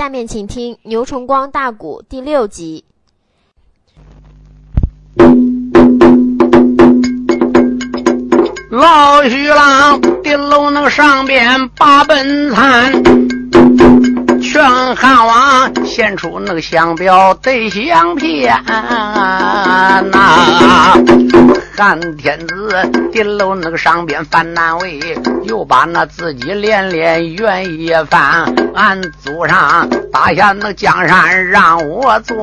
下面请听《牛崇光大鼓》第六集。老徐郎顶楼那个上边八本参，劝汉王献出那个相表对相片呐。汉天子顶楼那个上边犯难为，又把那自己连连怨一番。俺祖上打下那江山让我做，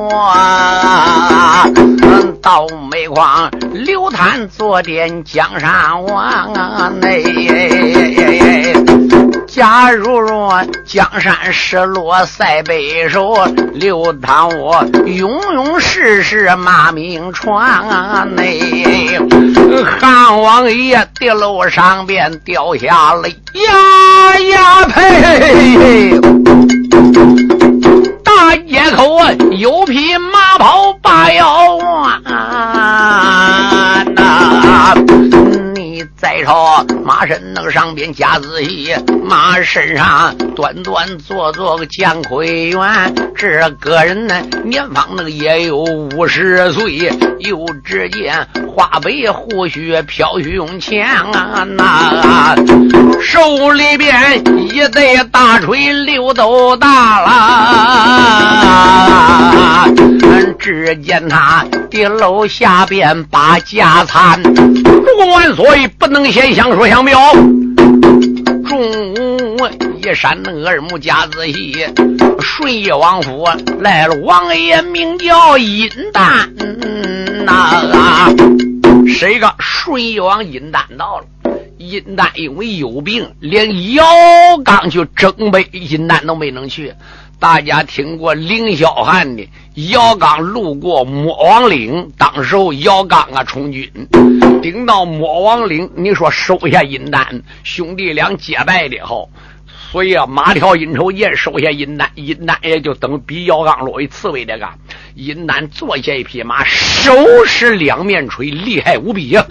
到煤矿流滩坐殿江山王啊！内。假如若江山失落塞北守，刘唐我永永世世骂名传内。汉王爷的楼上边掉下了呀呀呸！大街口啊，有匹马跑把腰弯呐。再朝马身那个上边加仔细，马身上端端坐坐个姜魁元，这个人呢年方那个也有五十岁，又只见花白胡须飘胸前啊，那手里边一对大锤溜都大了，只见他的楼下边把家产，万岁不。能先相说相表，众一山那二目夹仔细，顺义王府来了王爷，名叫尹丹呐。谁个顺义王尹丹到了？尹丹因为有病，连姚刚去征北，尹丹都没能去。大家听过凌霄汉的姚刚路过魔王岭，当时候姚刚啊充军，顶到魔王岭，你说收下尹丹兄弟俩结拜的哈，所以啊马条阴仇剑收下尹丹，尹丹也就等比姚刚落为刺猬的个。尹丹坐下一匹马，手使两面锤，厉害无比呀。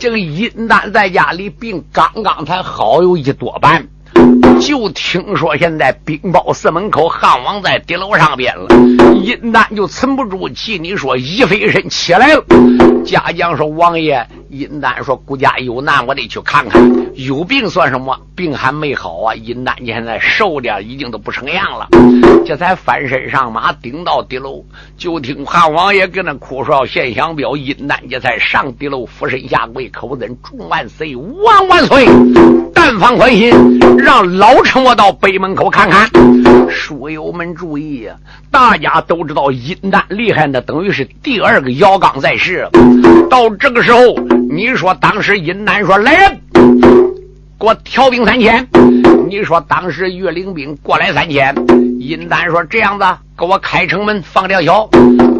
这个尹丹在家里病刚刚才好有一多半。就听说现在冰雹寺门口，汉王在敌楼上边了。尹丹就沉不住气，你说一飞身起来了。家将说：“王爷。”尹丹说：“孤家有难，我得去看看。有病算什么？病还没好啊！尹丹你现在瘦的已经都不成样了。这才翻身上马，顶到敌楼，就听汉王爷跟那哭说：‘献相表。’尹丹这才上敌楼，俯身下跪，口尊众万岁，万万岁！但方宽心，让老臣我到北门口看看。书友们注意呀，大家都知道尹丹厉害，那等于是第二个姚刚在世。到这个时候。”你说当时尹丹说来人，给我调兵三千。你说当时岳灵兵过来三千。尹丹说这样子，给我开城门放吊桥。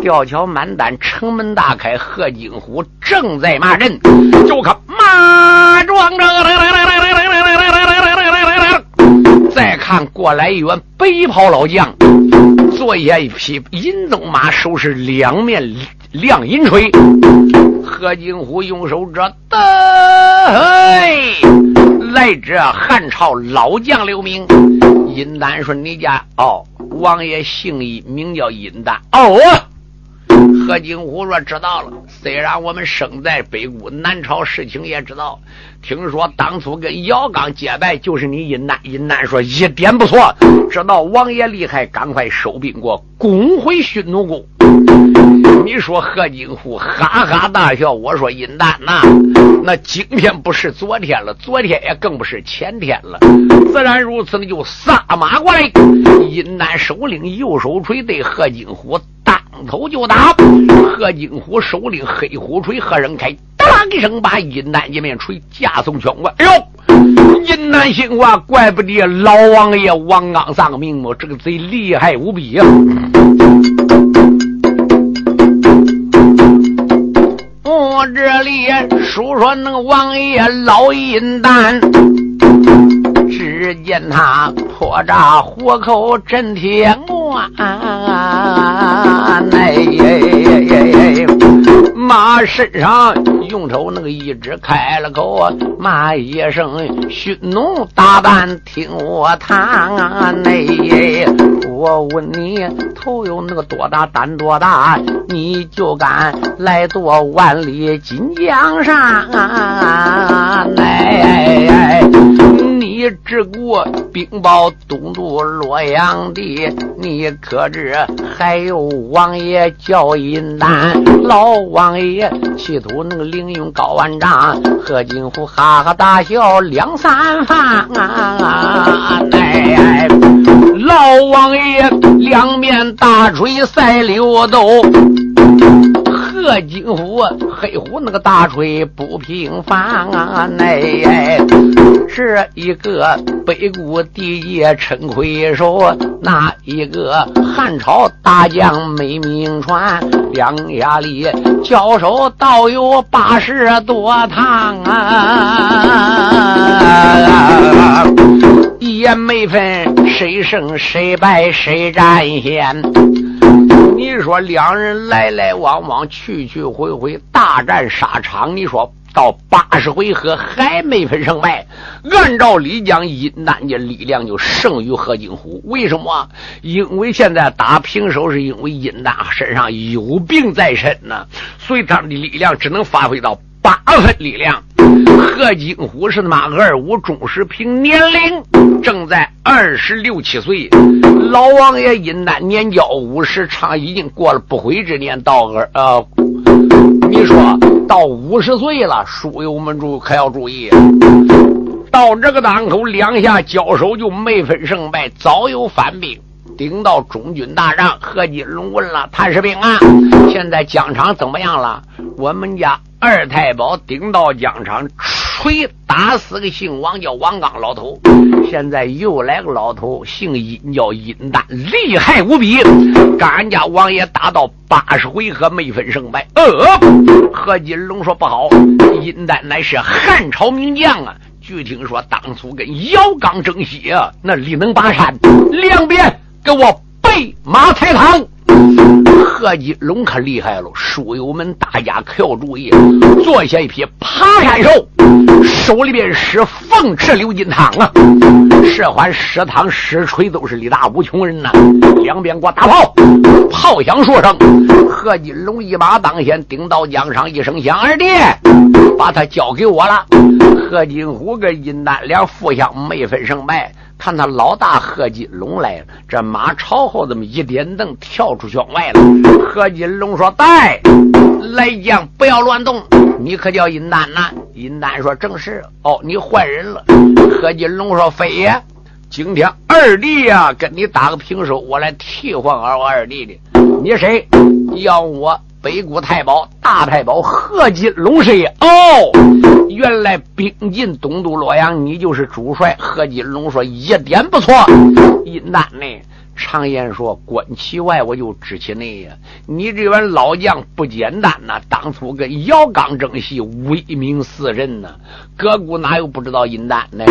吊桥满单，城门大开。贺金虎正在骂人，就看马壮着。再看过来一员白袍老将，坐下一匹银鬃马，手持两面亮银锤。何金虎用手着，得来者汉朝老将刘明。尹丹说：“你家哦，王爷姓尹，名叫尹丹。”哦，何金虎说：“知道了。虽然我们生在北固，南朝事情也知道。听说当初跟姚刚结拜，就是你尹丹。尹丹说一点不错，知道王爷厉害，赶快收兵过，攻回匈奴宫。”你说何金虎哈哈大笑，我说尹丹呐，那今天不是昨天了，昨天也更不是前天了。自然如此，你就撒马过来。尹丹首领右手锤对何金虎头就打，何金虎首领黑虎锤何人开，当一声把尹丹一面锤架送圈外。哎呦，尹丹心话，怪不得老王爷王刚丧命么？这个贼厉害无比呀！我这里说说那个王爷老阴丹，只见他破炸虎口震天关，哎，马身上用手那个一指开了口，骂一声：“熏农大胆听我谈啊！内，我问你，头有那个多大胆多大，你就敢来夺万里金江山？哎，你只顾兵报东都洛阳的，你可知还有王爷叫银丹？老王爷企图那个凌用高万丈，何金虎哈哈大笑两三番。哎，老王爷两面大锤赛溜斗。贺金虎，黑虎那个大锤不平凡啊！哎，这一个北固第一陈魁首，那一个汉朝大将没名传，两下里交手倒有八十多趟啊！也没分谁胜谁败，谁占先。你说两人来来往往，去去回回，大战沙场。你说到八十回合还没分胜败。按照李讲，阴丹的力量就胜于何金虎。为什么？因为现在打平手，是因为阴丹身上有病在身呢，所以他的力量只能发挥到八分力量。何金虎是他妈二五中时平年龄正在二十六七岁，老王爷阴丹年交五十，长已经过了不悔之年，到二呃，你说到五十岁了，书友们注可要注意，到这个当口，两下交手就没分胜败，早有反兵。顶到中军大帐，何金龙问了谭世兵啊，现在疆场怎么样了？我们家二太保顶到疆场，锤打死个姓王叫王刚老头，现在又来个老头，姓殷叫殷丹，厉害无比。跟俺家王爷打到八十回合没分胜败。呃，何金龙说不好，殷丹乃是汉朝名将啊。据听说当初跟姚刚争西啊，那力能拔山，两边。给我备马太堂，何金龙可厉害了！书友们，大家可要注意，坐下一匹爬山兽，手里边使凤翅鎏金汤啊！使环使汤使锤都是力大无穷人呐！两边给我打炮，炮响说声，何金龙一马当先，顶到江上一声响，二弟，把他交给我了。何金虎跟金丹两互相没分胜败。看他老大贺金龙来了，这马朝后这么一点蹬，跳出圈外了。贺金龙说：“带来将，不要乱动。你可叫尹丹呐？”尹丹说：“正是。”哦，你换人了。贺金龙说：“非也，今天二弟呀，跟你打个平手，我来替换二我二弟的。你谁？要我？”北谷太保、大太保贺金龙师爷哦，原来兵进东都洛阳，你就是主帅。贺金龙说一点不错，阴丹呢？常言说，观其外，我就知其内呀。你这员老将不简单呐！当初跟姚刚争戏，威名四人呐。哥谷哪有不知道阴丹呢？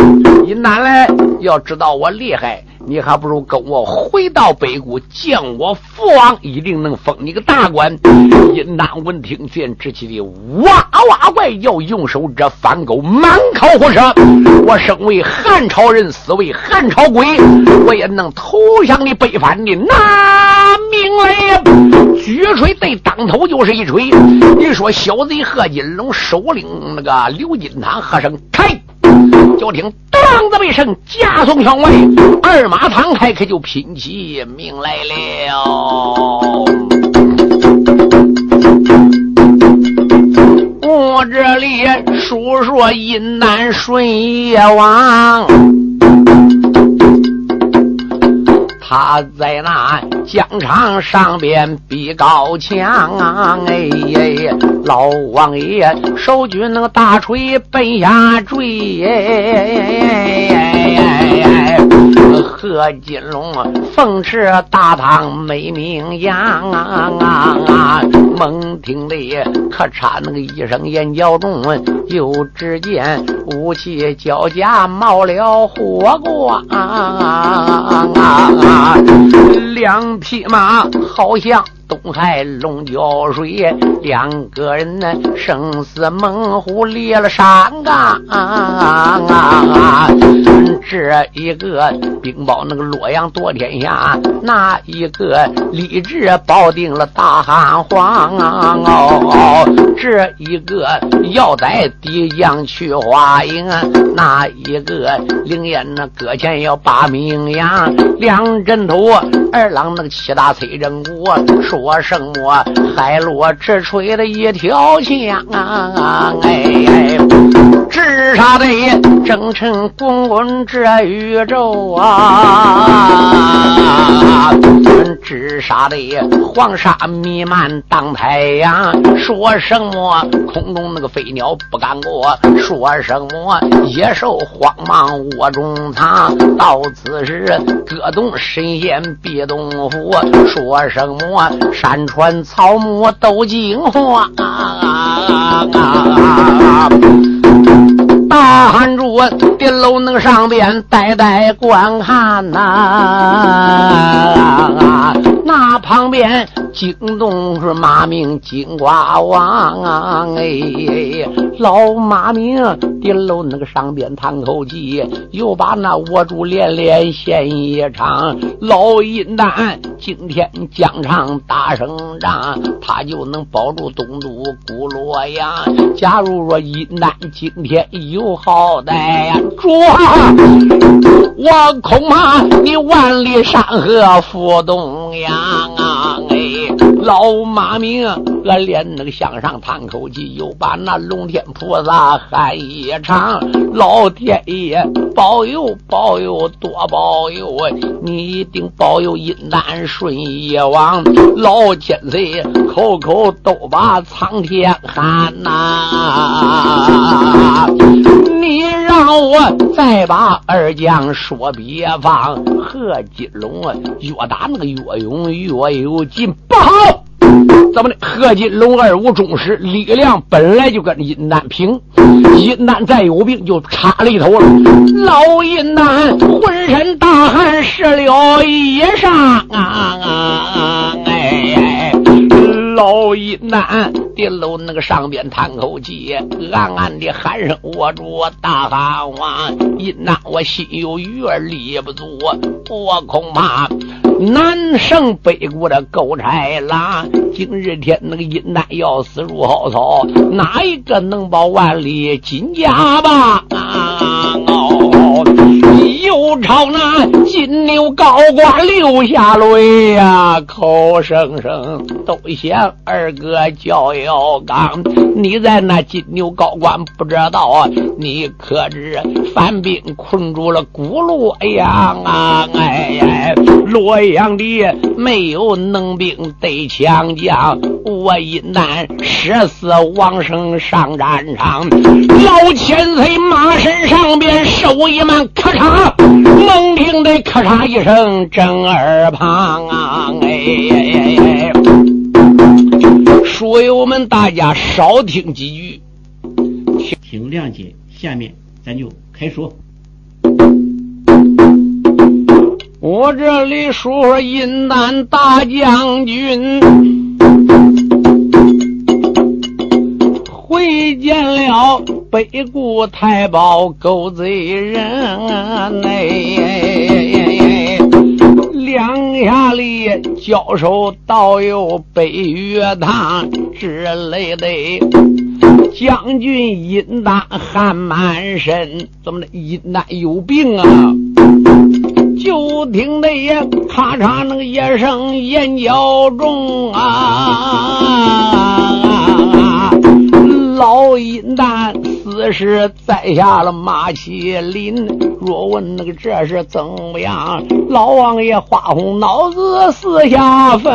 阴丹来，要知道我厉害，你还不如跟我回到北谷，见我父王，一定能封你个大官。阴丹闻听，见直气的哇哇怪叫，用手这翻狗满口胡舌。我身为汉朝人，死为汉朝鬼，我也能投降你。背叛的拿命来呀，举锤对当头就是一锤。你说小贼贺金龙首领那个刘金堂喝声开，就听当的一声，加送员外，二马堂开，可就拼起命来了。我这里说说阴南顺夜王。他在那疆场上边比高强啊！哎，老王爷手举那个大锤奔下坠。贺金龙凤翅大唐美名扬啊啊啊啊！猛听得可差那个一声眼角中，就只见武器脚下冒了火光啊啊啊啊！两匹马好像东海龙角水，两个人呢生死猛虎离了山岗。这一个兵保那个洛阳夺天下，那一个立志保定了大汉皇。哦，这一个要带敌将去华营，那一个灵验那搁前要把名扬。两阵头二郎那个七大崔正国说什么？海落直吹的一条枪，哎哎，直杀的征程滚滚这宇宙啊，直杀的黄沙弥漫当太阳。说什么空中那个飞鸟不敢过？说什么野兽慌忙窝中藏？到此时各动神仙东府。说什么山川草木都惊慌？大汉主顶楼那个上边呆呆观看呐，那旁边。惊动是马明金瓜王啊！哎，老马明顶楼那个上边叹口气，又把那握住连连献一场。老阴丹今天疆场打胜仗，他就能保住东都古洛阳。假如说阴丹今天有好歹呀，主，我恐怕你万里山河赴东阳！老马明，俺连那个向上叹口气，又把那龙天菩萨喊一场。老天爷保佑保佑多保佑，你一定保佑阴丹顺业王。老千岁口口都把苍天喊呐，你让我再把二将说别放。贺金龙啊，越打那个越勇越有劲，不好！怎么的？贺金龙二五中师，力量本来就跟阴丹平，阴丹再有病就差里头了。老阴丹浑身大汗湿了衣裳啊！啊啊，老阴丹顶楼那个上边叹口气，暗暗的喊声：“我主大汉王，阴难我心有余而力不足，我恐怕。”南胜北国的狗豺狼，今日天那个阴难要死如蒿草，哪一个能保万里金家吧？朝那金牛高官流下泪呀，口声声都想二哥叫姚刚。你在那金牛高官不知道啊？你可知犯兵困住了古洛阳啊？哎呀，洛。阳的没有能兵得强将，我一难十死往生上战场。老千岁马身上边手一慢，咔嚓，猛听得咔嚓一声震耳旁啊！哎，书友们，大家少听几句，请谅解。下面咱就开说。我这里说云南大将军会见了北固太保狗贼人，哎，两下里交手倒有北岳堂之类的，将军阴丹汗满身，怎么的？阴丹有病啊？就听那也咔嚓那个一声眼角中啊，老阴丹死时栽下了马麒麟。若问那个这是怎么样？老王爷花红脑子四下分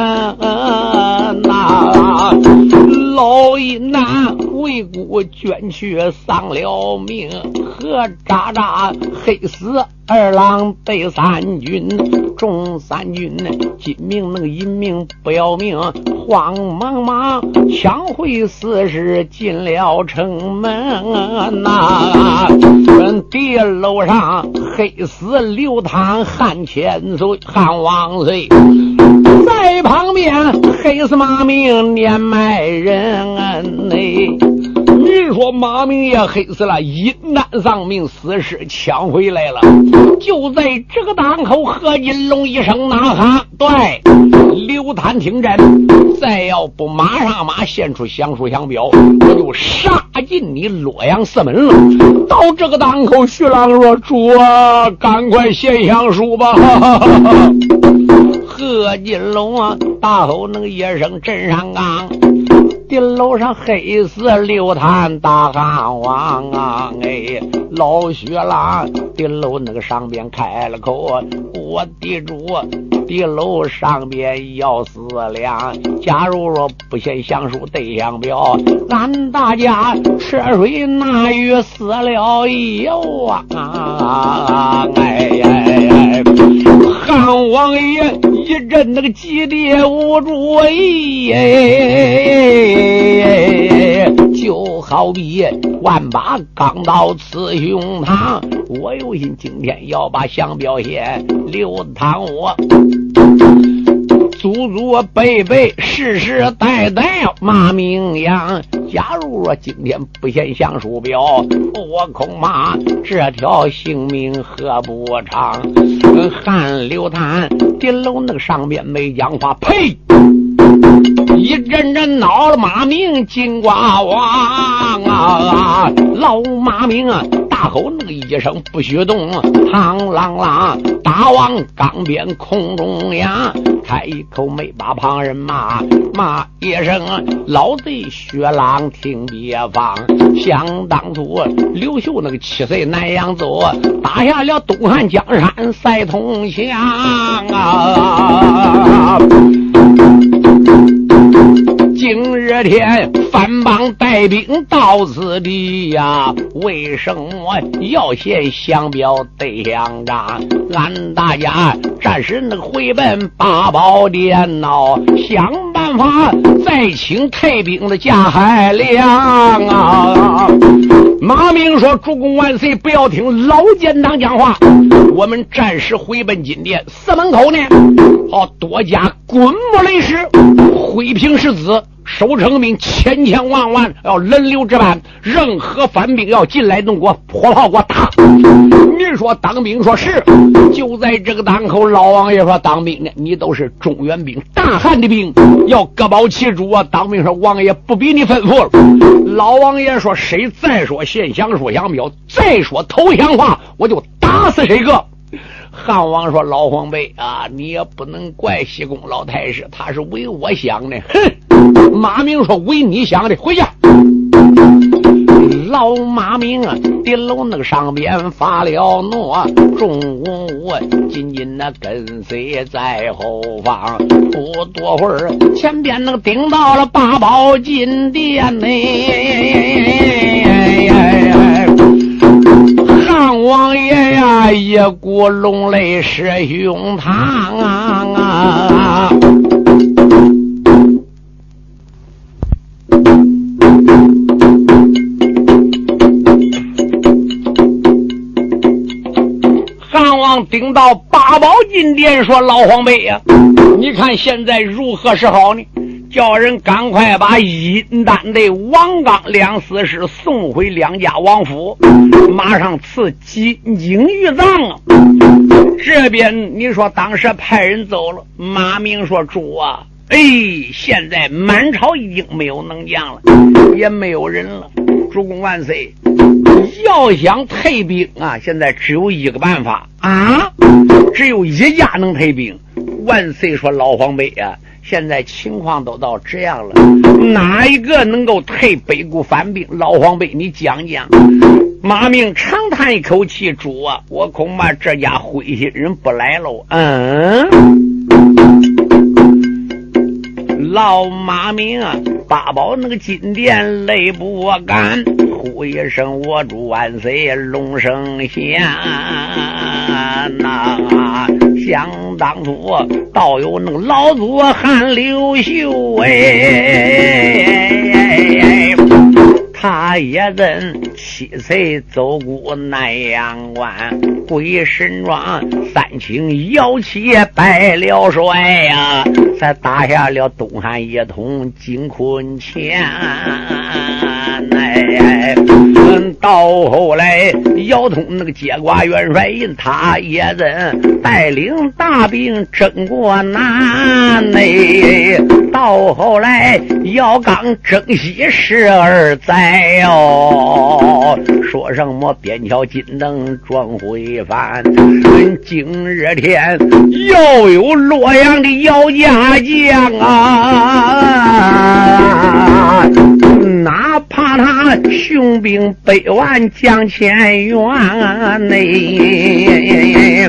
呐。老阴丹为国捐躯丧了命，何渣渣黑死二郎被三军，众三军金命那个银命不要命，慌忙忙抢回死尸进了城门呐。地楼上黑死刘唐汉千岁汉王岁。在旁边黑死马命年迈人哎。你说马明也黑死了，阴难丧命，死尸抢回来了。就在这个档口，何金龙一声呐喊：“对，刘谭听真，再要不马上马献出降书降表，我就杀进你洛阳四门了。”到这个档口，徐郎说：“主啊，赶快献降书吧！” 何金龙啊，大吼那个一声：“镇上岗！”顶楼上黑死六坛大汉王啊！哎，老薛郎顶楼那个上边开了口，我地主顶楼上边要四两。假如说不嫌相书对象表，俺大家吃水马鱼死了有啊！哎哎，让王爷一阵那个激烈无助哎。就好比万把钢刀刺胸膛，我有心今天要把相表写刘唐我。祖祖辈辈世世代代骂名扬。假如说今天不先降书表，我恐怕这条性命何不长？汉刘谭顶楼那个上面没讲话，呸！一阵阵恼了马明金瓜王啊！老马明啊，大吼那个一声不许动，嘡啷啷大往钢鞭空中扬，开一口没把旁人骂，骂一声老贼薛郎听别放。想当初刘秀那个七岁南阳走，打下了东汉江山赛铜枪啊！今日天番邦带兵到此地呀，为什么要献降表对相章？俺大家暂时能回奔八宝殿呐，想办法再请太兵的加海良啊！马明说：“主公万岁，不要听老奸党讲话，我们暂时回奔金殿寺门口呢。好，多加滚木雷石，挥平世子。”守城兵千千万万要轮流值班，任何反兵要进来，弄我火炮给我打。你说当兵说是，就在这个当口，老王爷说当兵的你都是中原兵，大汉的兵，要各保其主啊。当兵说王爷不比你吩咐了。老王爷说谁再说献降说降表，再说投降话，我就打死谁个。汉王说老黄辈啊，你也不能怪西宫老太师，他是为我想的。哼。马明说：“为你想的，回去。”老马明啊，顶楼那个上边发了怒，众武紧紧的跟随在后方。不多会儿，前边那个顶到了八宝金殿呢。汉王爷呀，一股龙泪湿胸膛啊！啊啊顶到八宝金殿，说老黄辈呀，你看现在如何是好呢？叫人赶快把阴丹的王刚两死尸送回两家王府，马上赐金睛玉葬啊！这边你说当时派人走了，马明说主啊，哎，现在满朝已经没有能将了，也没有人了。主公万岁！要想退兵啊，现在只有一个办法啊，只有一家能退兵。万岁说：“老黄辈啊，现在情况都到这样了，哪一个能够退北固反兵？老黄辈，你讲讲。”马明长叹一口气：“主啊，我恐怕这家灰心人不来喽。”嗯。老马明啊，八宝那个金殿泪不干，呼一声我主万岁龙生贤呐！想当初倒有那个老祖汉刘秀哎。他也真七岁走过南阳关，归神庄三清摇旗拜了帅呀，才打下了东汉一统金坤前。哎，到后来姚通那个接瓜元帅印，他也真带领大兵征过南。内到后来姚刚征西十二载哟，说什么边桥金灯转回帆，今日天又有洛阳的姚家将啊！怕他雄兵百万将千员内，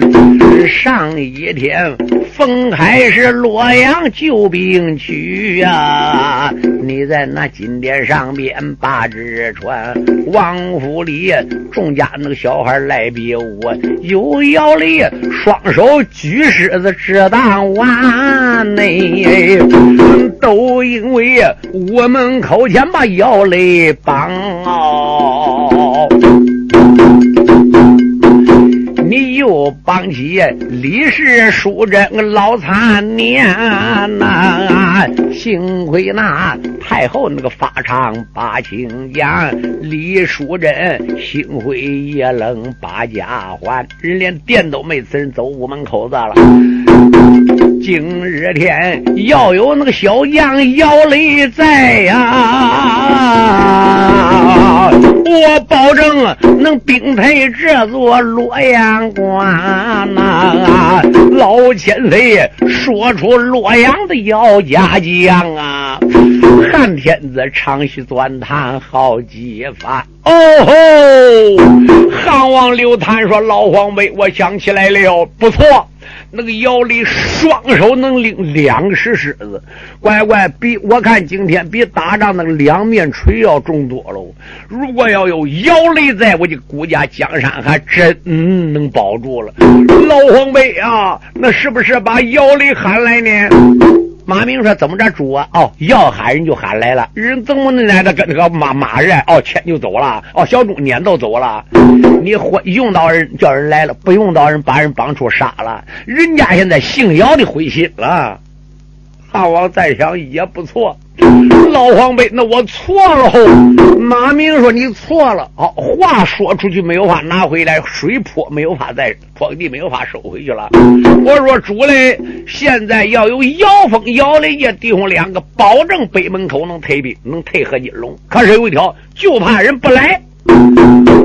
上一天封还是洛阳救兵去呀！你在那金殿上边把纸传，王府里众家那个小孩来比武，有姚力双手举狮子直当碗内，都因为我们口前把。要来帮你又帮起李氏淑贞老残年呐！幸亏那太后那个法场把情讲，李淑贞幸亏也能把家还，人连店都没此人走屋门口子了。今日天要有那个小将姚雷在呀，我保证能兵退这座洛阳关呐！老千岁说出洛阳的姚家将啊，汉天子长吁短叹好几番。哦吼！汉王刘禅说：“老黄辈，我想起来了，不错。”那个姚李双手能拎两石狮子，乖乖比我看今天比打仗那个两面锤要重多喽。如果要有姚雷在，我的孤家江山还真能保住了。老黄辈啊，那是不是把姚雷喊来呢？马明说：“怎么着，主啊？哦，要喊人就喊来了。人怎么能来的跟那个马马人？哦，牵就走了。哦，小猪撵都走了。你用到人叫人来了，不用到人把人绑出杀了。人家现在姓姚的灰心了。汉王再想也不错。”老黄辈，那我错了。马明说：“你错了。”哦，话说出去没有法拿回来，水泼没有法再泼地，没有法收回去了。我说：“主嘞，现在要有姚峰、姚雷家弟兄两个，保证北门口能退兵，能退合金龙。可是有一条，就怕人不来。”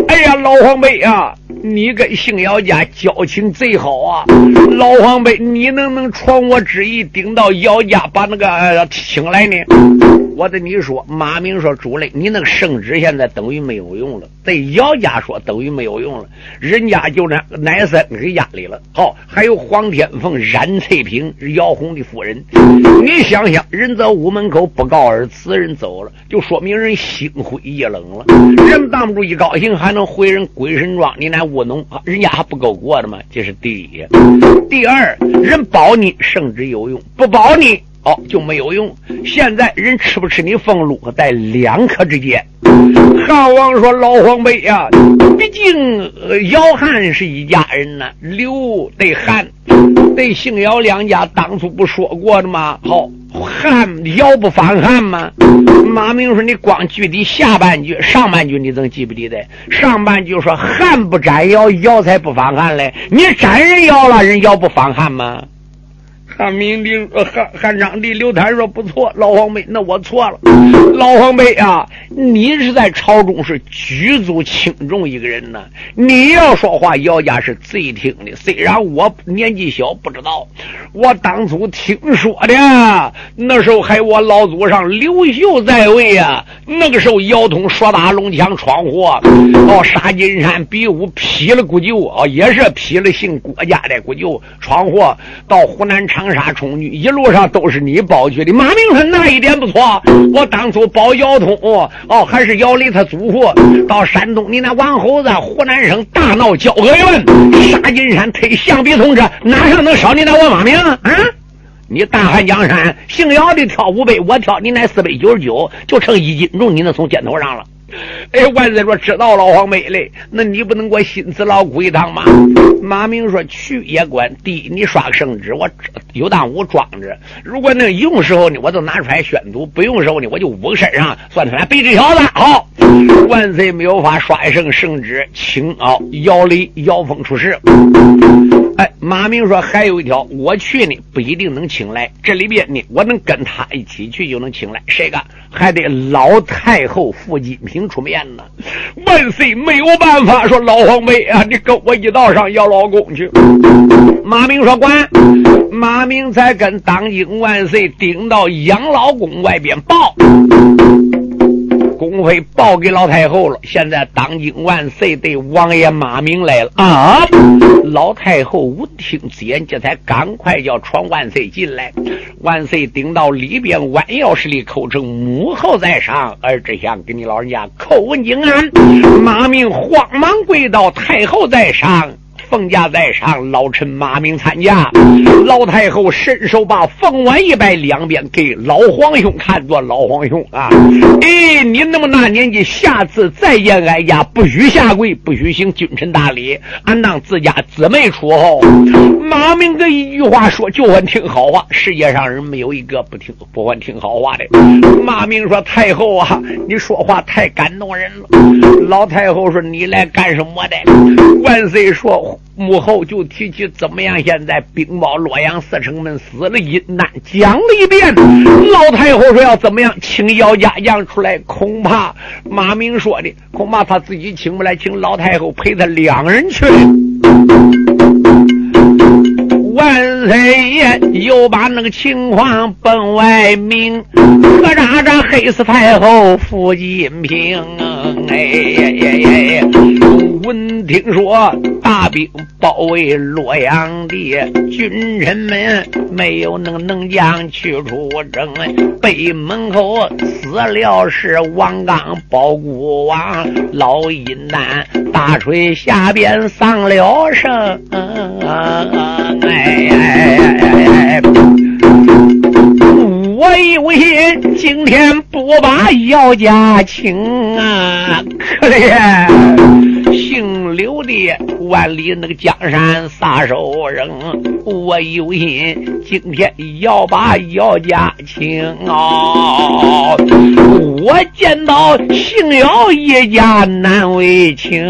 哎呀，老黄辈啊，你跟姓姚家交情贼好啊！老黄辈，你能不能传我旨意，顶到姚家把那个请来呢？我对你说，马明说主嘞，你那个圣旨现在等于没有用了。对姚家说等于没有用了，人家就那奶三给压里了。好，还有黄天凤、冉翠萍、姚红的夫人，你想想，人在屋门口不告而辞人走了，就说明人心灰意冷了。人挡不住一高兴，还能回人鬼神庄？你那务农，人家还不够过的吗？这是第一。第二，人保你圣旨有用，不保你。哦，就没有用。现在人吃不吃你俸禄，在两可之间。汉王说：“老黄辈呀，毕竟姚汉是一家人呐，刘对汉对姓姚两家当初不说过的吗？好，汉姚不反汉吗？马明说：你光记的下半句，上半句你怎记不记得？上半句说汉不斩姚，姚才不反汉嘞。你斩人姚了，人姚不反汉吗？”汉明帝、汉汉章帝刘禅说：“不错，老黄辈，那我错了。老黄辈啊，你是在朝中是举足轻重一个人呢。你要说话，姚家是最听的。虽然我年纪小，不知道。我当初听说的，那时候还我老祖上刘秀在位啊。那个时候，姚通说打龙枪闯祸，到沙金山比武，劈了姑舅啊，也是劈了姓郭家的姑舅闯祸，到湖南长。长沙冲女一路上都是你保去的，马明说那一点不错。我当初保姚通，哦，还是姚雷他祖父。到山东，你那王猴子，湖南省大闹交河院，杀金山推象鼻同志，哪上能少你那我马明啊？你大汉江山，姓姚的挑五杯，我挑你那四杯九十九，就剩一斤重，你能从肩头上了。哎，万岁说知道老黄梅嘞，那你不能给我心慈老苦一趟吗？马明说去也管，第一你刷个圣旨，我有当我装着。如果那用时候呢，我就拿出来宣读；不用时候呢，我就捂身上，算出来背这条子。好，万岁没有法刷一声圣旨，请啊，姚雷姚峰出事。哎，马明说还有一条，我去呢不一定能请来，这里边呢我能跟他一起去就能请来，谁个还得老太后傅金平出面呢？万岁没有办法，说老皇妹啊，你跟我一道上要老公去。马明说管，马明才跟当今万岁顶到养老宫外边报。报给老太后了，现在当今万岁对王爷马明来了啊！老太后闻听此言，这才赶快叫传万岁进来。万岁顶到里边，弯腰施礼，口称母后在上，儿只想给你老人家叩问敬安。马明慌忙跪到，太后在上。凤驾在上，老臣马明参加。老太后伸手把凤碗一摆，两边给老皇兄看着。老皇兄啊，哎，你那么大年纪，下次再见哀家，不许下跪，不许行君臣大礼，俺当自家姊妹出后。马明这一句话说，就欢听好话。世界上人没有一个不听不欢听好话的。马明说：“太后啊，你说话太感动人了。”老太后说：“你来干什么的？”万岁说。母后就提起怎么样？现在兵报洛阳四城门死了一难，讲了一遍。老太后说要怎么样，请姚家将出来。恐怕马明说的，恐怕他自己请不来，请老太后陪他两人去。万岁爷又把那个情况奔外明，何喳喳黑死太后傅金平。哎呀呀呀！闻听说大兵包围洛阳的军臣们没有能能将去出征。北门口死了是王刚包谷王，老阴丹大锤下边丧了生。哎哎哎！我有心今天不把姚家请啊，可怜。姓刘的万里那个江山撒手人，我有心今天要把姚家请啊！我见到姓姚一家难为情！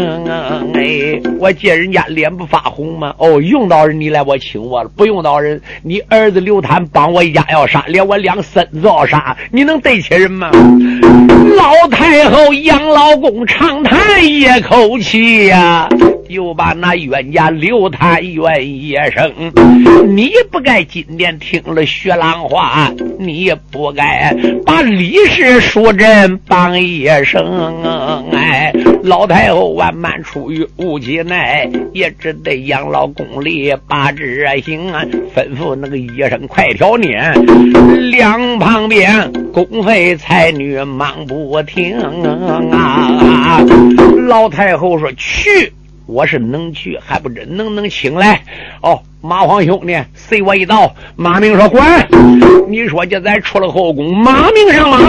哎，我见人家脸不发红吗？哦，用到人你来我请我了，不用到人你儿子刘谭帮我一家要杀，连我两孙子要杀，你能对起人吗？老太后养老公长叹一口气。呀，又把那冤家刘谭冤一生。你不该今天听了薛郎话，你不该把李氏淑贞帮一生。哎，老太后万般出于无计奈，也只得养老宫里把这行，吩咐那个医生快调念。两旁边宫妃才女忙不停啊！老太后说。去，我是能去，还不知能不能请来。哦，马皇兄弟？随我一道。马明说：“滚，你说这咱出了后宫，马明上马。”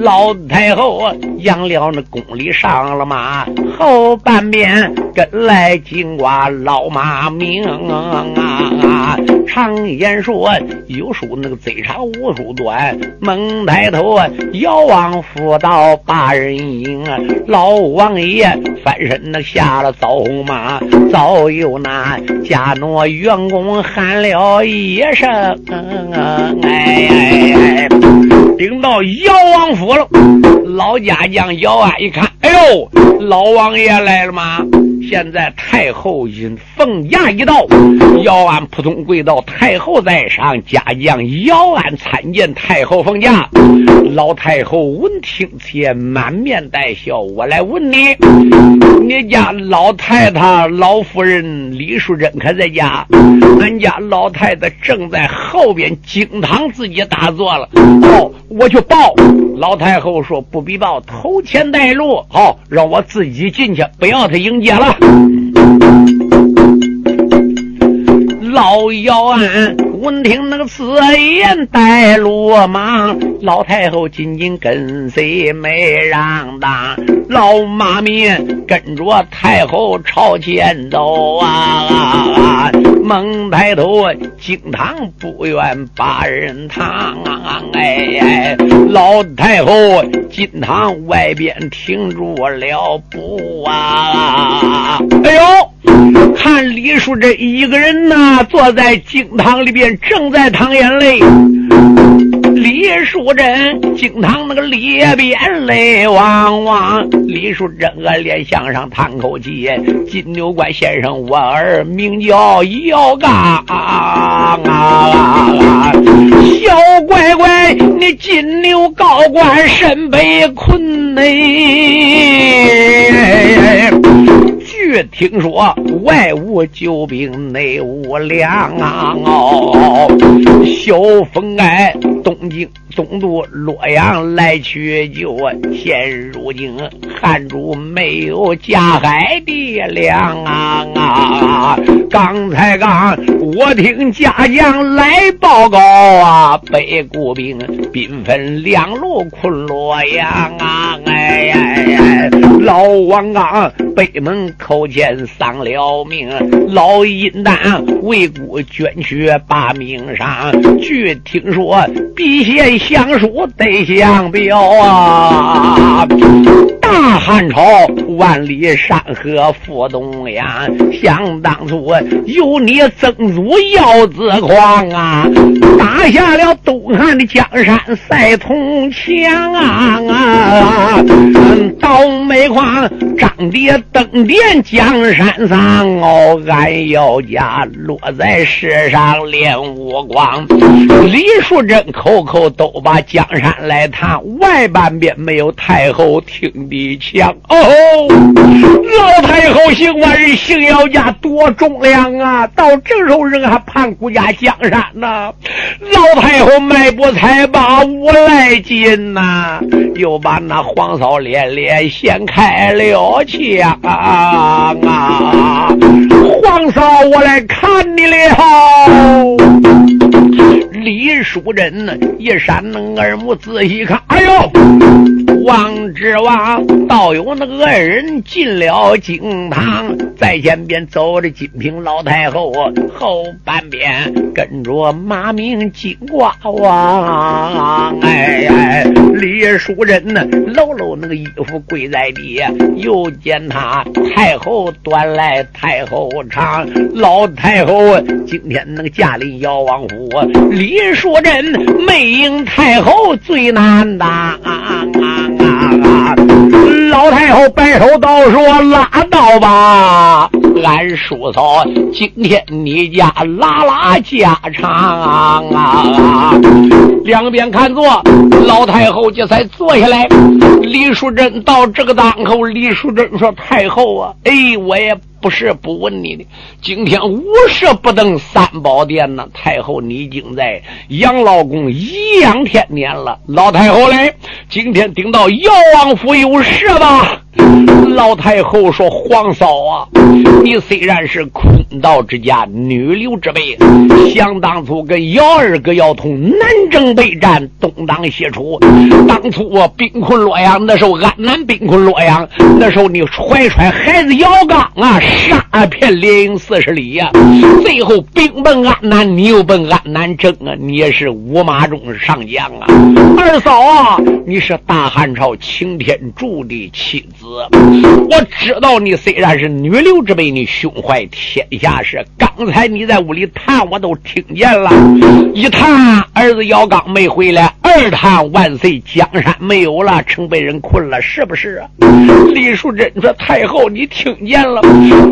老太后养了那宫里上了马，后半边跟来金瓜老马明啊！常言说有数那个贼长无数短，猛抬头啊遥望府道把人迎啊！老王爷翻身那下了枣红马，早有那家奴员工喊了一声，哎哎哎，顶到姚王府了。老家将姚安一看，哎呦，老王爷来了吗？现在太后因凤驾一到，姚安扑通跪到，太后在上，家将姚安参见太后凤驾。老太后闻听且，满面带笑。我来问你，你家老太太、老夫人李淑珍可在家？俺家老太太正在后边经堂自己打坐了。哦，我去报。老太后说不必报，头前带路。好，让我自己进去，不要他迎接了。老姚安闻听那个此言，带路忙。老太后紧紧跟随，没让当。老马面跟着太后朝前走啊！猛抬头，惊堂不愿把人躺。哎，老太后金堂外边停住了步啊！哎呦，看李淑珍一个人呐，坐在金堂里边，正在淌眼泪。李淑珍惊堂那个里边泪汪汪，李淑珍个脸向上叹口气。金牛怪先生，我儿名叫姚刚啊，小乖乖，你金牛高官身被困呢。听说，外无救兵，内无粮啊！哦，萧峰哎，东京东都洛阳来取救，现如今汉主没有加海的粮啊！啊！刚才刚我听家将来报告啊，北固兵兵分两路困洛阳啊！哎哎，老王刚北门口。前丧了命，老阴丹为国捐躯把命伤。据听说，笔写降书得降表啊！大汉朝万里山河赴东阳，想当初有你曾祖耀子狂啊，打下了东汉的江山赛铜墙啊啊！倒霉狂张爹登殿。江山上哦，俺姚家落在世上练武光。李淑珍口口都把江山来谈，外半边没有太后听的强哦。老太后姓万人，姓姚家多重量啊！到这时候人还盼顾家江山呢。老太后迈步才把五来斤呐，又把那黄嫂连连掀开了去啊！啊！皇嫂，我来看你了。李淑珍一闪耳目，仔细看，哎呦！王之王倒有那个二人进了京堂，在前边走着金瓶老太后，后半边跟着马明金瓜王。哎哎，李淑珍呢，搂搂那个衣服跪在地，又见他太后端来太后长，老太后今天那个驾临姚王府，李淑珍没迎太后最难当。啊！老太后摆手道：“说拉倒吧，俺叔嫂今天你家拉拉家常啊！”两边看座，老太后这才坐下来。李淑珍到这个档口，李淑珍说：“太后啊，哎，我也。”不是不问你的，今天无事不登三宝殿呢。太后，你已经在养老宫颐养天年了。老太后嘞，今天顶到姚王府有事吧？老太后说：“皇嫂啊，你虽然是坤道之家女流之辈，想当初跟姚二哥姚通南征北战，东挡西出。当初我兵困洛阳，那时候安南兵困洛阳，那时候你怀揣孩子姚刚啊，杀遍连营四十里呀。最后兵奔安南，你又奔安南征啊，你也是五马中上将啊。二嫂啊，你是大汉朝擎天柱的妻子。”我知道你虽然是女流之辈，你胸怀天下事。刚才你在屋里谈，我都听见了。一谈儿子姚刚没回来，二谈万岁江山没有了，城被人困了，是不是啊？李淑珍说：“太后，你听见了？”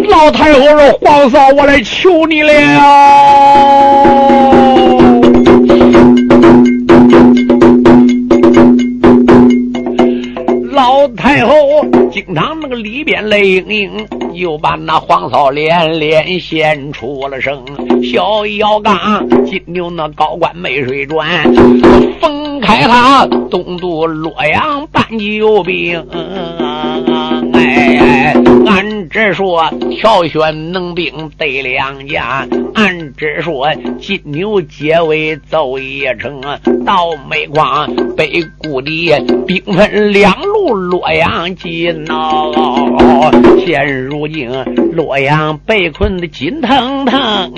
老太后说：“皇嫂，我来求你了。”老太后经常那个里边泪盈盈，又把那黄嫂连连献出了声。小姚刚金牛那高官没水转，分开他东渡洛阳办救兵。哎，俺俺只说挑选能兵得两家，俺只说金牛结尾走一声，到煤矿北固的兵分两路，洛阳进呐。现如今洛阳被困的紧腾腾，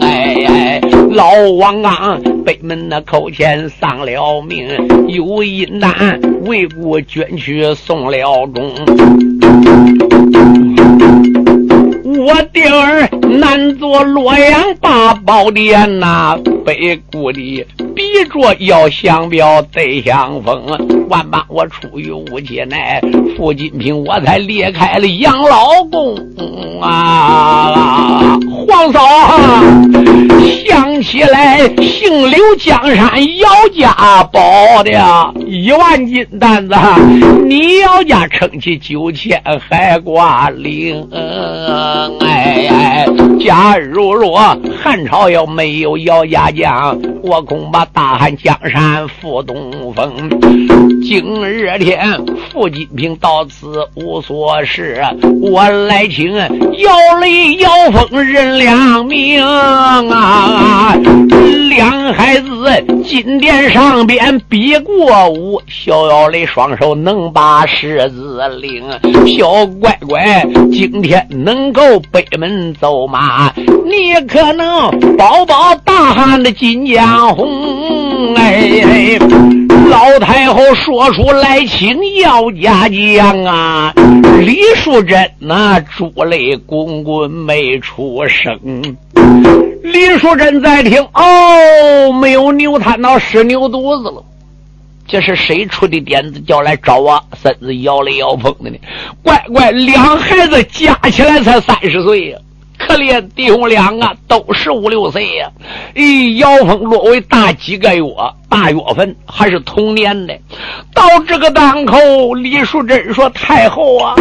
哎，老王刚北门那口前丧了命，有一难为国捐躯送了终。我弟儿难做洛阳八宝殿呐，北固的比着要相标得相逢，万般我出于无解奈，傅金平我才离开了养老宫啊！皇嫂想起来，姓刘江山姚家宝的一万斤担子，你姚家撑起九千还挂零。哎哎，假如若汉朝要没有姚家将，我恐怕大汉江山覆东风。今日天，傅金平到此无所事，我来请姚雷、姚峰认两名啊！两孩子金殿上边比过武，小姚雷双手能把狮子领，小乖乖今天能够。北门走马，你可能保保大汉的金家江红？哎，老太后说出来，请要家将啊！李淑珍那珠泪滚滚没出声。李淑珍在听，哦，没有牛瘫到湿牛犊子了。这是谁出的点子，叫来找我孙子摇雷摇风的呢？乖乖，两孩子加起来才三十岁呀，可怜弟兄俩啊，都十五六岁呀。咦，姚峰落为大几个月，大月份还是同年的。到这个当口，李淑珍说：“太后啊，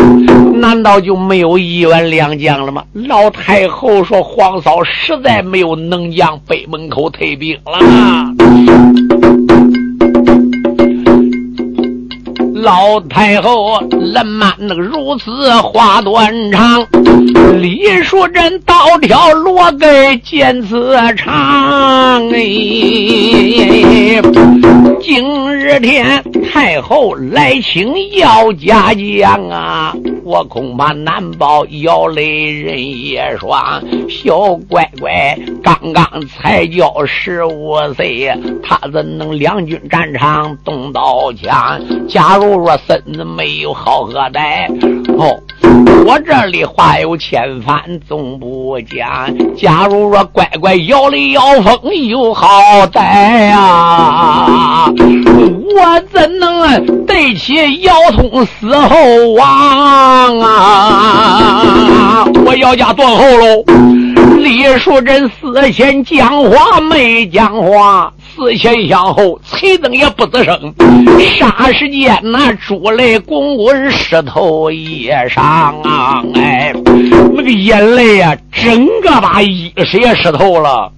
难道就没有一员良将了吗？”老太后说：“皇嫂实在没有能将，北门口退兵了。”老太后人满那个如此话断肠，李淑珍倒挑罗根见此长哎。今日天太后来请姚家将啊，我恐怕难保姚雷人也双。小乖乖刚刚才教十五岁，他怎能两军战场动刀枪？假如若身子没有好喝歹哦，我这里话有千番总不讲。假如说乖乖摇了摇风有好歹呀，我怎能对起姚通死后亡啊？我姚家断后喽！李淑珍死前讲话没讲话。思前想后，崔登也不吱声。霎时间，那珠泪滚滚，湿透衣裳啊！哎，那个眼泪啊，整个把衣裳也湿透了。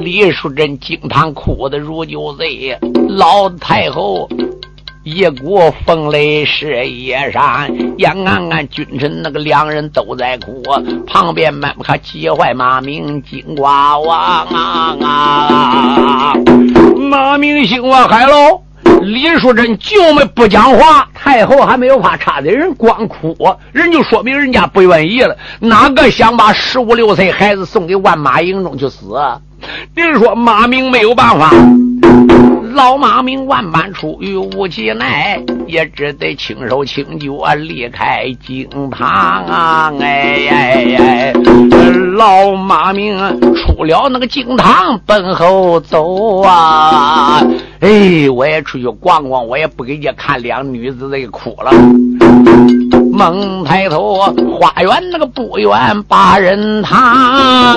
李淑珍惊堂哭的如酒醉，老太后。一股风雷是夜山，燕安安君臣那个两人都在哭，旁边们可急坏马明金瓜王啊啊！马明心我嗨喽！李淑珍就没不讲话，太后还没有怕差的人光哭，人就说明人家不愿意了。哪个想把十五六岁孩子送给万马营中去死？你说马明没有办法。老马明万般出于无计奈，也只得轻手轻脚离开京堂啊！哎哎哎！老马明出了那个京堂，奔后走啊！哎，我也出去逛逛，我也不给家看两女子在哭了。猛抬头，花园那个不远八人堂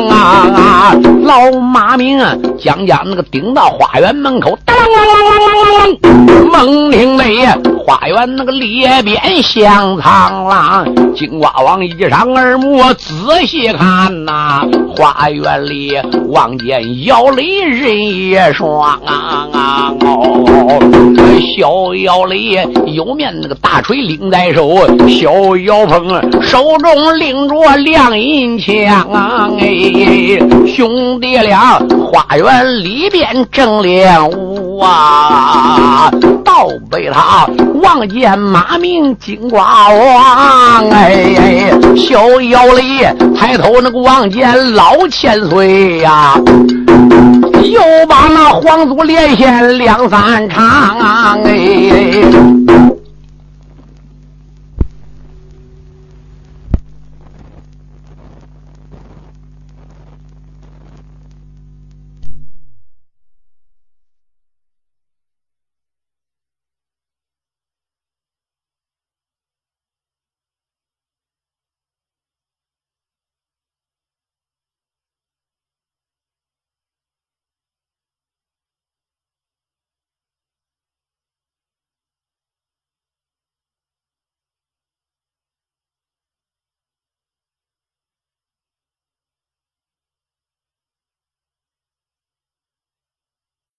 啊！老马明啊将将那个顶到花园门口，当啷啷啷啷啷啷，猛听雷，花园那个列边响苍啷，金瓜王一上耳目仔细看呐，花园里望见摇雷人也双啊啊哦。小姚雷有面那个大锤拎在手，小姚峰手中拎着亮银枪啊！哎，兄弟俩花园里边正练武啊，倒被他望见马名金瓜王哎，小姚雷抬头那个望见老千岁呀。又把那皇族连线两三场，哎，